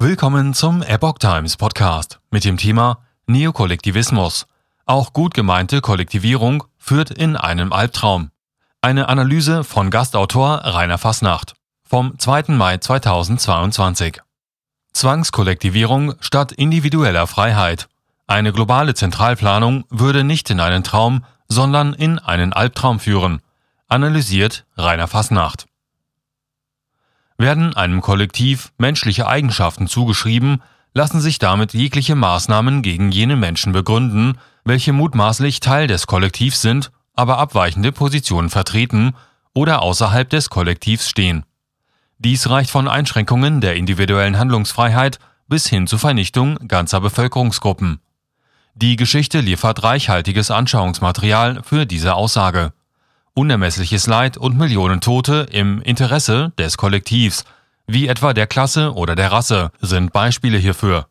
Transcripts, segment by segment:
Willkommen zum Epoch Times Podcast mit dem Thema Neokollektivismus. Auch gut gemeinte Kollektivierung führt in einen Albtraum. Eine Analyse von Gastautor Rainer Fassnacht vom 2. Mai 2022. Zwangskollektivierung statt individueller Freiheit. Eine globale Zentralplanung würde nicht in einen Traum, sondern in einen Albtraum führen, analysiert Rainer Fassnacht. Werden einem Kollektiv menschliche Eigenschaften zugeschrieben, lassen sich damit jegliche Maßnahmen gegen jene Menschen begründen, welche mutmaßlich Teil des Kollektivs sind, aber abweichende Positionen vertreten oder außerhalb des Kollektivs stehen. Dies reicht von Einschränkungen der individuellen Handlungsfreiheit bis hin zur Vernichtung ganzer Bevölkerungsgruppen. Die Geschichte liefert reichhaltiges Anschauungsmaterial für diese Aussage unermessliches Leid und Millionen Tote im Interesse des Kollektivs, wie etwa der Klasse oder der Rasse, sind Beispiele hierfür.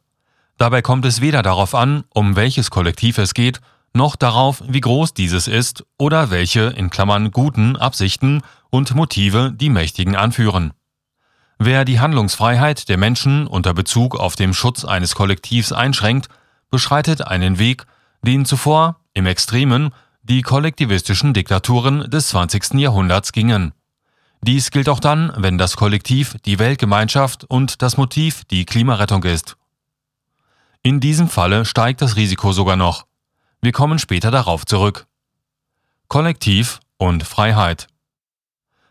Dabei kommt es weder darauf an, um welches Kollektiv es geht, noch darauf, wie groß dieses ist oder welche in Klammern guten Absichten und Motive die Mächtigen anführen. Wer die Handlungsfreiheit der Menschen unter Bezug auf den Schutz eines Kollektivs einschränkt, beschreitet einen Weg, den zuvor im Extremen die kollektivistischen Diktaturen des 20. Jahrhunderts gingen. Dies gilt auch dann, wenn das Kollektiv die Weltgemeinschaft und das Motiv die Klimarettung ist. In diesem Falle steigt das Risiko sogar noch. Wir kommen später darauf zurück. Kollektiv und Freiheit.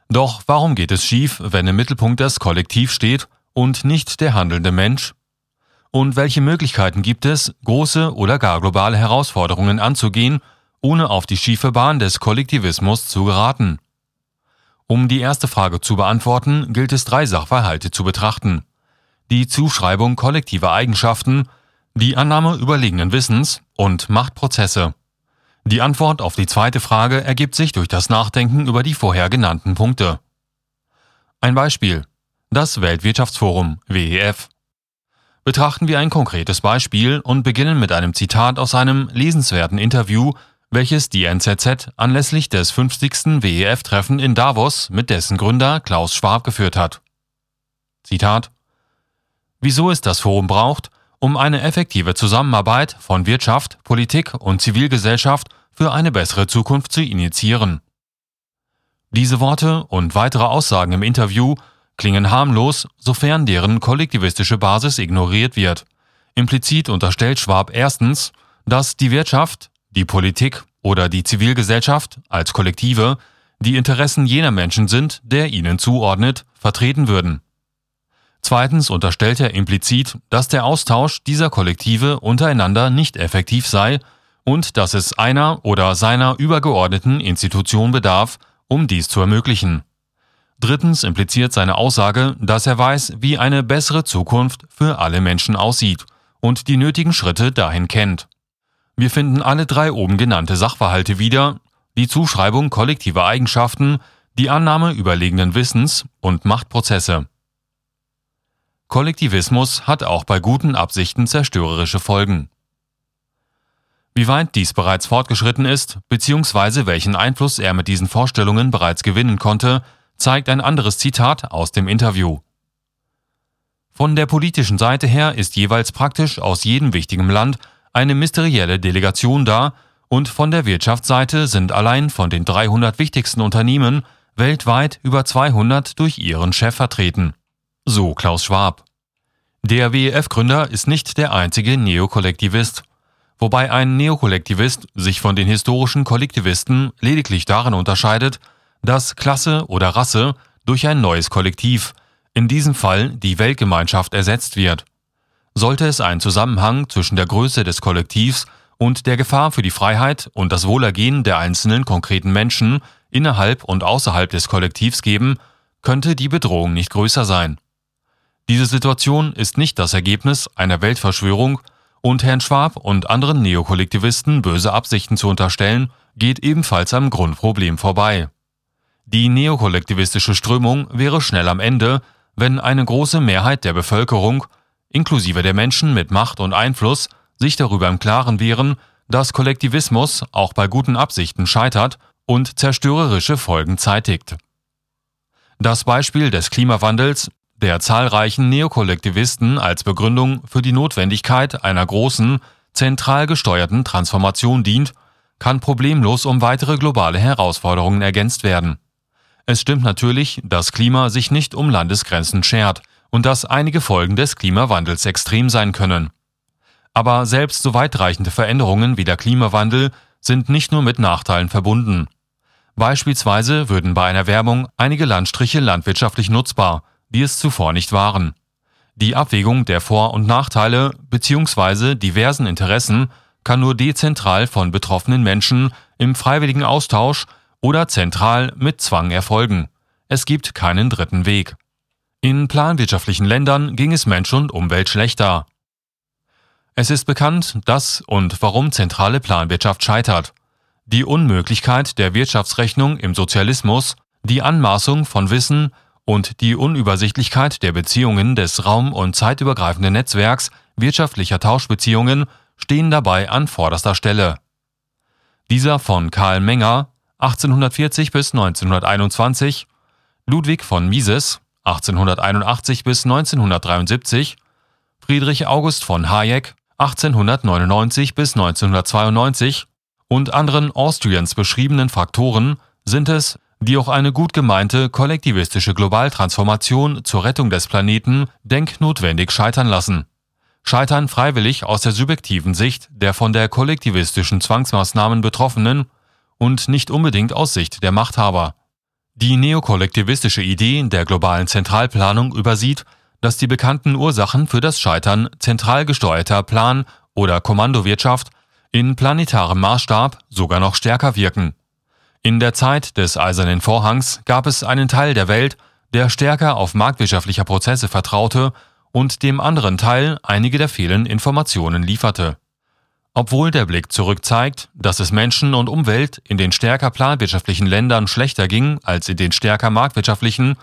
Doch warum geht es schief, wenn im Mittelpunkt das Kollektiv steht und nicht der handelnde Mensch? Und welche Möglichkeiten gibt es, große oder gar globale Herausforderungen anzugehen ohne auf die schiefe Bahn des Kollektivismus zu geraten? Um die erste Frage zu beantworten, gilt es drei Sachverhalte zu betrachten. Die Zuschreibung kollektiver Eigenschaften, die Annahme überlegenen Wissens und Machtprozesse. Die Antwort auf die zweite Frage ergibt sich durch das Nachdenken über die vorher genannten Punkte. Ein Beispiel. Das Weltwirtschaftsforum WEF. Betrachten wir ein konkretes Beispiel und beginnen mit einem Zitat aus einem lesenswerten Interview welches die NZZ anlässlich des 50. WEF-Treffen in Davos mit dessen Gründer Klaus Schwab geführt hat. Zitat Wieso es das Forum braucht, um eine effektive Zusammenarbeit von Wirtschaft, Politik und Zivilgesellschaft für eine bessere Zukunft zu initiieren. Diese Worte und weitere Aussagen im Interview klingen harmlos, sofern deren kollektivistische Basis ignoriert wird. Implizit unterstellt Schwab erstens, dass die Wirtschaft, die Politik oder die Zivilgesellschaft als Kollektive die Interessen jener Menschen sind, der ihnen zuordnet, vertreten würden. Zweitens unterstellt er implizit, dass der Austausch dieser Kollektive untereinander nicht effektiv sei und dass es einer oder seiner übergeordneten Institution bedarf, um dies zu ermöglichen. Drittens impliziert seine Aussage, dass er weiß, wie eine bessere Zukunft für alle Menschen aussieht und die nötigen Schritte dahin kennt. Wir finden alle drei oben genannte Sachverhalte wieder, die Zuschreibung kollektiver Eigenschaften, die Annahme überlegenen Wissens und Machtprozesse. Kollektivismus hat auch bei guten Absichten zerstörerische Folgen. Wie weit dies bereits fortgeschritten ist, beziehungsweise welchen Einfluss er mit diesen Vorstellungen bereits gewinnen konnte, zeigt ein anderes Zitat aus dem Interview. Von der politischen Seite her ist jeweils praktisch aus jedem wichtigen Land eine mysterielle Delegation da und von der Wirtschaftsseite sind allein von den 300 wichtigsten Unternehmen weltweit über 200 durch ihren Chef vertreten. So Klaus Schwab. Der WEF-Gründer ist nicht der einzige Neokollektivist, wobei ein Neokollektivist sich von den historischen Kollektivisten lediglich darin unterscheidet, dass Klasse oder Rasse durch ein neues Kollektiv, in diesem Fall die Weltgemeinschaft, ersetzt wird. Sollte es einen Zusammenhang zwischen der Größe des Kollektivs und der Gefahr für die Freiheit und das Wohlergehen der einzelnen konkreten Menschen innerhalb und außerhalb des Kollektivs geben, könnte die Bedrohung nicht größer sein. Diese Situation ist nicht das Ergebnis einer Weltverschwörung und Herrn Schwab und anderen Neokollektivisten böse Absichten zu unterstellen, geht ebenfalls am Grundproblem vorbei. Die neokollektivistische Strömung wäre schnell am Ende, wenn eine große Mehrheit der Bevölkerung inklusive der Menschen mit Macht und Einfluss, sich darüber im Klaren wären, dass Kollektivismus auch bei guten Absichten scheitert und zerstörerische Folgen zeitigt. Das Beispiel des Klimawandels, der zahlreichen Neokollektivisten als Begründung für die Notwendigkeit einer großen, zentral gesteuerten Transformation dient, kann problemlos um weitere globale Herausforderungen ergänzt werden. Es stimmt natürlich, dass Klima sich nicht um Landesgrenzen schert und dass einige Folgen des Klimawandels extrem sein können. Aber selbst so weitreichende Veränderungen wie der Klimawandel sind nicht nur mit Nachteilen verbunden. Beispielsweise würden bei einer Werbung einige Landstriche landwirtschaftlich nutzbar, die es zuvor nicht waren. Die Abwägung der Vor- und Nachteile bzw. diversen Interessen kann nur dezentral von betroffenen Menschen im freiwilligen Austausch oder zentral mit Zwang erfolgen. Es gibt keinen dritten Weg. In planwirtschaftlichen Ländern ging es Mensch und Umwelt schlechter. Es ist bekannt, dass und warum zentrale Planwirtschaft scheitert. Die Unmöglichkeit der Wirtschaftsrechnung im Sozialismus, die Anmaßung von Wissen und die Unübersichtlichkeit der Beziehungen des raum- und zeitübergreifenden Netzwerks wirtschaftlicher Tauschbeziehungen stehen dabei an vorderster Stelle. Dieser von Karl Menger 1840 bis 1921, Ludwig von Mises 1881 bis 1973, Friedrich August von Hayek 1899 bis 1992 und anderen Austrians beschriebenen Faktoren sind es, die auch eine gut gemeinte kollektivistische Globaltransformation zur Rettung des Planeten denknotwendig scheitern lassen. Scheitern freiwillig aus der subjektiven Sicht der von der kollektivistischen Zwangsmaßnahmen Betroffenen und nicht unbedingt aus Sicht der Machthaber. Die neokollektivistische Idee der globalen Zentralplanung übersieht, dass die bekannten Ursachen für das Scheitern zentral gesteuerter Plan- oder Kommandowirtschaft in planetarem Maßstab sogar noch stärker wirken. In der Zeit des Eisernen Vorhangs gab es einen Teil der Welt, der stärker auf marktwirtschaftlicher Prozesse vertraute und dem anderen Teil einige der fehlenden Informationen lieferte. Obwohl der Blick zurück zeigt, dass es Menschen und Umwelt in den stärker planwirtschaftlichen Ländern schlechter ging als in den stärker marktwirtschaftlichen,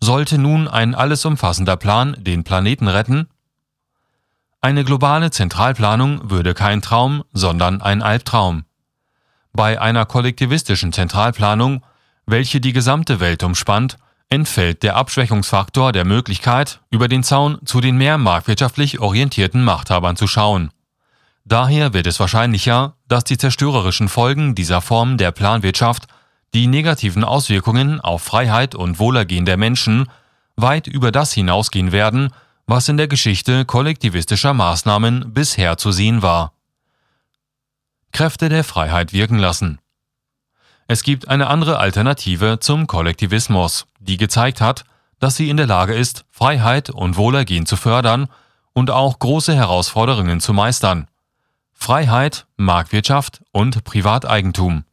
sollte nun ein alles umfassender Plan den Planeten retten? Eine globale Zentralplanung würde kein Traum, sondern ein Albtraum. Bei einer kollektivistischen Zentralplanung, welche die gesamte Welt umspannt, entfällt der Abschwächungsfaktor der Möglichkeit, über den Zaun zu den mehr marktwirtschaftlich orientierten Machthabern zu schauen. Daher wird es wahrscheinlicher, dass die zerstörerischen Folgen dieser Form der Planwirtschaft die negativen Auswirkungen auf Freiheit und Wohlergehen der Menschen weit über das hinausgehen werden, was in der Geschichte kollektivistischer Maßnahmen bisher zu sehen war. Kräfte der Freiheit wirken lassen. Es gibt eine andere Alternative zum Kollektivismus, die gezeigt hat, dass sie in der Lage ist, Freiheit und Wohlergehen zu fördern und auch große Herausforderungen zu meistern. Freiheit, Marktwirtschaft und Privateigentum.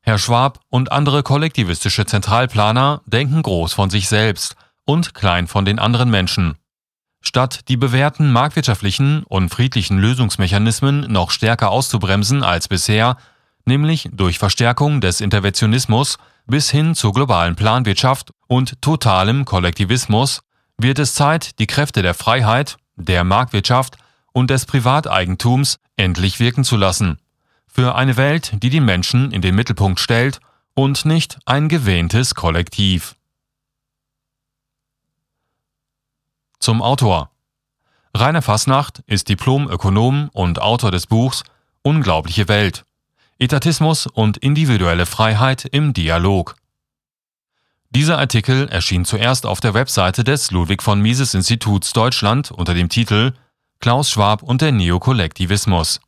Herr Schwab und andere kollektivistische Zentralplaner denken groß von sich selbst und klein von den anderen Menschen. Statt die bewährten marktwirtschaftlichen und friedlichen Lösungsmechanismen noch stärker auszubremsen als bisher, nämlich durch Verstärkung des Interventionismus bis hin zur globalen Planwirtschaft und totalem Kollektivismus, wird es Zeit, die Kräfte der Freiheit, der Marktwirtschaft und des Privateigentums endlich wirken zu lassen für eine Welt, die die Menschen in den Mittelpunkt stellt und nicht ein gewähntes Kollektiv. Zum Autor. Rainer Fassnacht ist Diplom-Ökonom und Autor des Buchs Unglaubliche Welt. Etatismus und individuelle Freiheit im Dialog. Dieser Artikel erschien zuerst auf der Webseite des Ludwig von Mises Instituts Deutschland unter dem Titel Klaus Schwab und der Neokollektivismus.